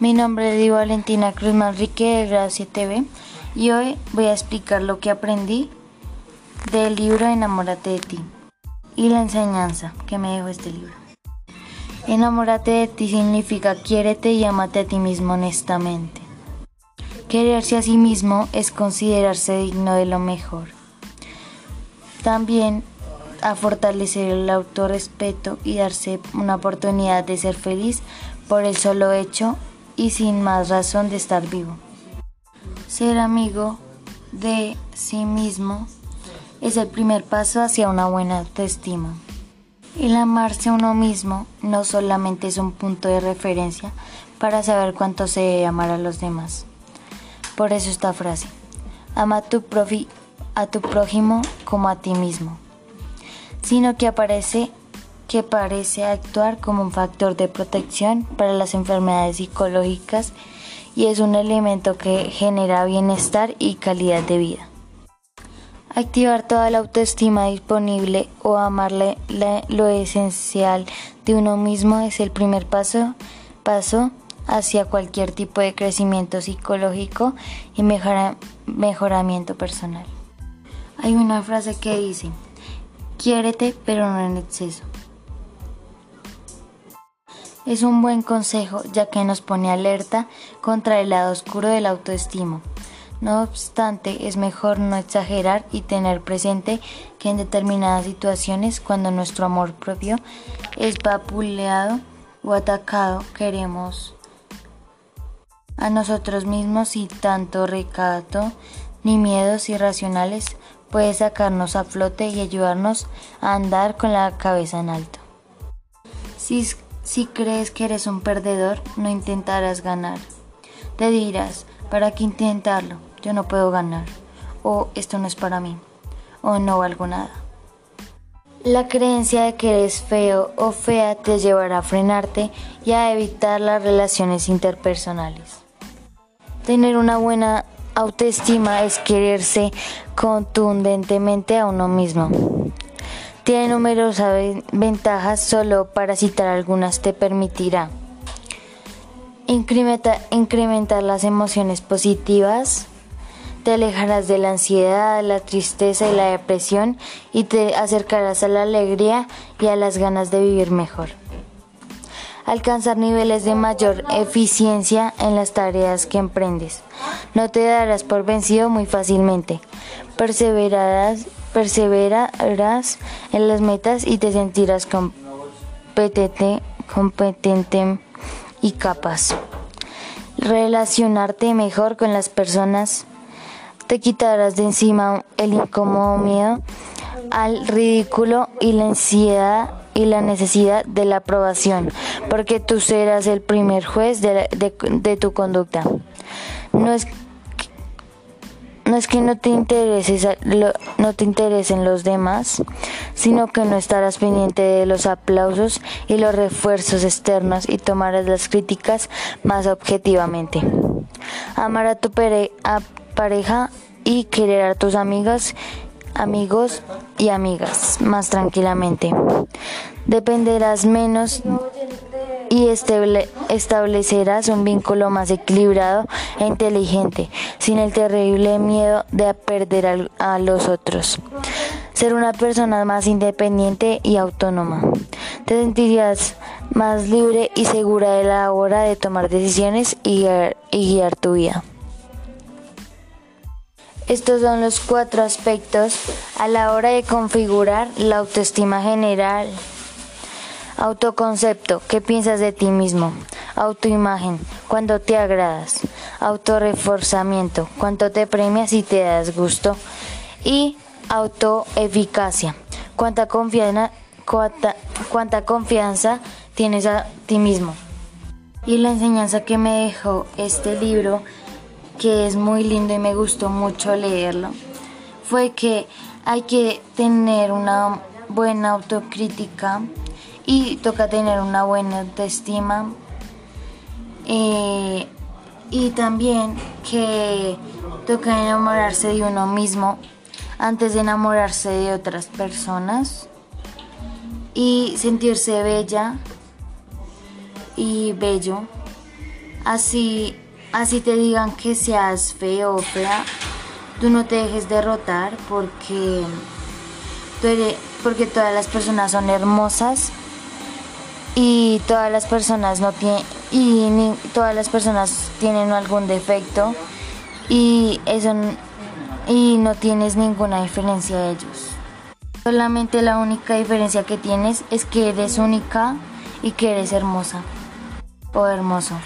Mi nombre es Valentina Cruz Manrique de Gracia TV y hoy voy a explicar lo que aprendí del libro Enamórate de ti y la enseñanza que me dejó este libro. Enamórate de ti significa quiérete y amate a ti mismo honestamente. Quererse a sí mismo es considerarse digno de lo mejor. También a fortalecer el autorrespeto y darse una oportunidad de ser feliz por el solo hecho y sin más razón de estar vivo. Ser amigo de sí mismo es el primer paso hacia una buena autoestima. El amarse a uno mismo no solamente es un punto de referencia para saber cuánto se debe amar a los demás. Por eso esta frase, ama a tu, a tu prójimo como a ti mismo sino que aparece que parece actuar como un factor de protección para las enfermedades psicológicas y es un elemento que genera bienestar y calidad de vida. Activar toda la autoestima disponible o amarle lo esencial de uno mismo es el primer paso, paso hacia cualquier tipo de crecimiento psicológico y mejoramiento personal. Hay una frase que dice, Quiérete, pero no en exceso. Es un buen consejo ya que nos pone alerta contra el lado oscuro del autoestima. No obstante, es mejor no exagerar y tener presente que en determinadas situaciones, cuando nuestro amor propio es vapuleado o atacado, queremos a nosotros mismos y tanto recato ni miedos irracionales puede sacarnos a flote y ayudarnos a andar con la cabeza en alto. Si crees que eres un perdedor, no intentarás ganar. Te dirás, ¿para qué intentarlo? Yo no puedo ganar. O esto no es para mí. O no valgo nada. La creencia de que eres feo o fea te llevará a frenarte y a evitar las relaciones interpersonales. Tener una buena autoestima es quererse contundentemente a uno mismo. Tiene numerosas ventajas, solo para citar algunas te permitirá incrementar las emociones positivas, te alejarás de la ansiedad, la tristeza y la depresión y te acercarás a la alegría y a las ganas de vivir mejor alcanzar niveles de mayor eficiencia en las tareas que emprendes. No te darás por vencido muy fácilmente. Perseverarás, perseverarás en las metas y te sentirás competente, competente y capaz. Relacionarte mejor con las personas. Te quitarás de encima el incómodo miedo al ridículo y la ansiedad y la necesidad de la aprobación, porque tú serás el primer juez de, tu conducta. No es no es que no te no te interesen los demás, sino que no estarás pendiente de los aplausos y los refuerzos externos y tomarás las críticas más objetivamente. Amar a tu pareja y querer a tus amigas amigos y amigas más tranquilamente. Dependerás menos y establecerás un vínculo más equilibrado e inteligente, sin el terrible miedo de perder a los otros. Ser una persona más independiente y autónoma. Te sentirías más libre y segura de la hora de tomar decisiones y guiar tu vida. Estos son los cuatro aspectos a la hora de configurar la autoestima general. Autoconcepto, ¿qué piensas de ti mismo? Autoimagen, cuando te agradas. Autoreforzamiento, cuánto te premias y te das gusto. Y autoeficacia, cuánta confianza, cuánta confianza tienes a ti mismo. Y la enseñanza que me dejó este libro que es muy lindo y me gustó mucho leerlo, fue que hay que tener una buena autocrítica y toca tener una buena autoestima. Eh, y también que toca enamorarse de uno mismo antes de enamorarse de otras personas y sentirse bella y bello. Así, así te digan que seas feo o fea, tú no te dejes derrotar porque, porque todas las personas son hermosas y todas las personas no tienen y todas las personas tienen algún defecto y eso y no tienes ninguna diferencia de ellos. Solamente la única diferencia que tienes es que eres única y que eres hermosa o hermoso.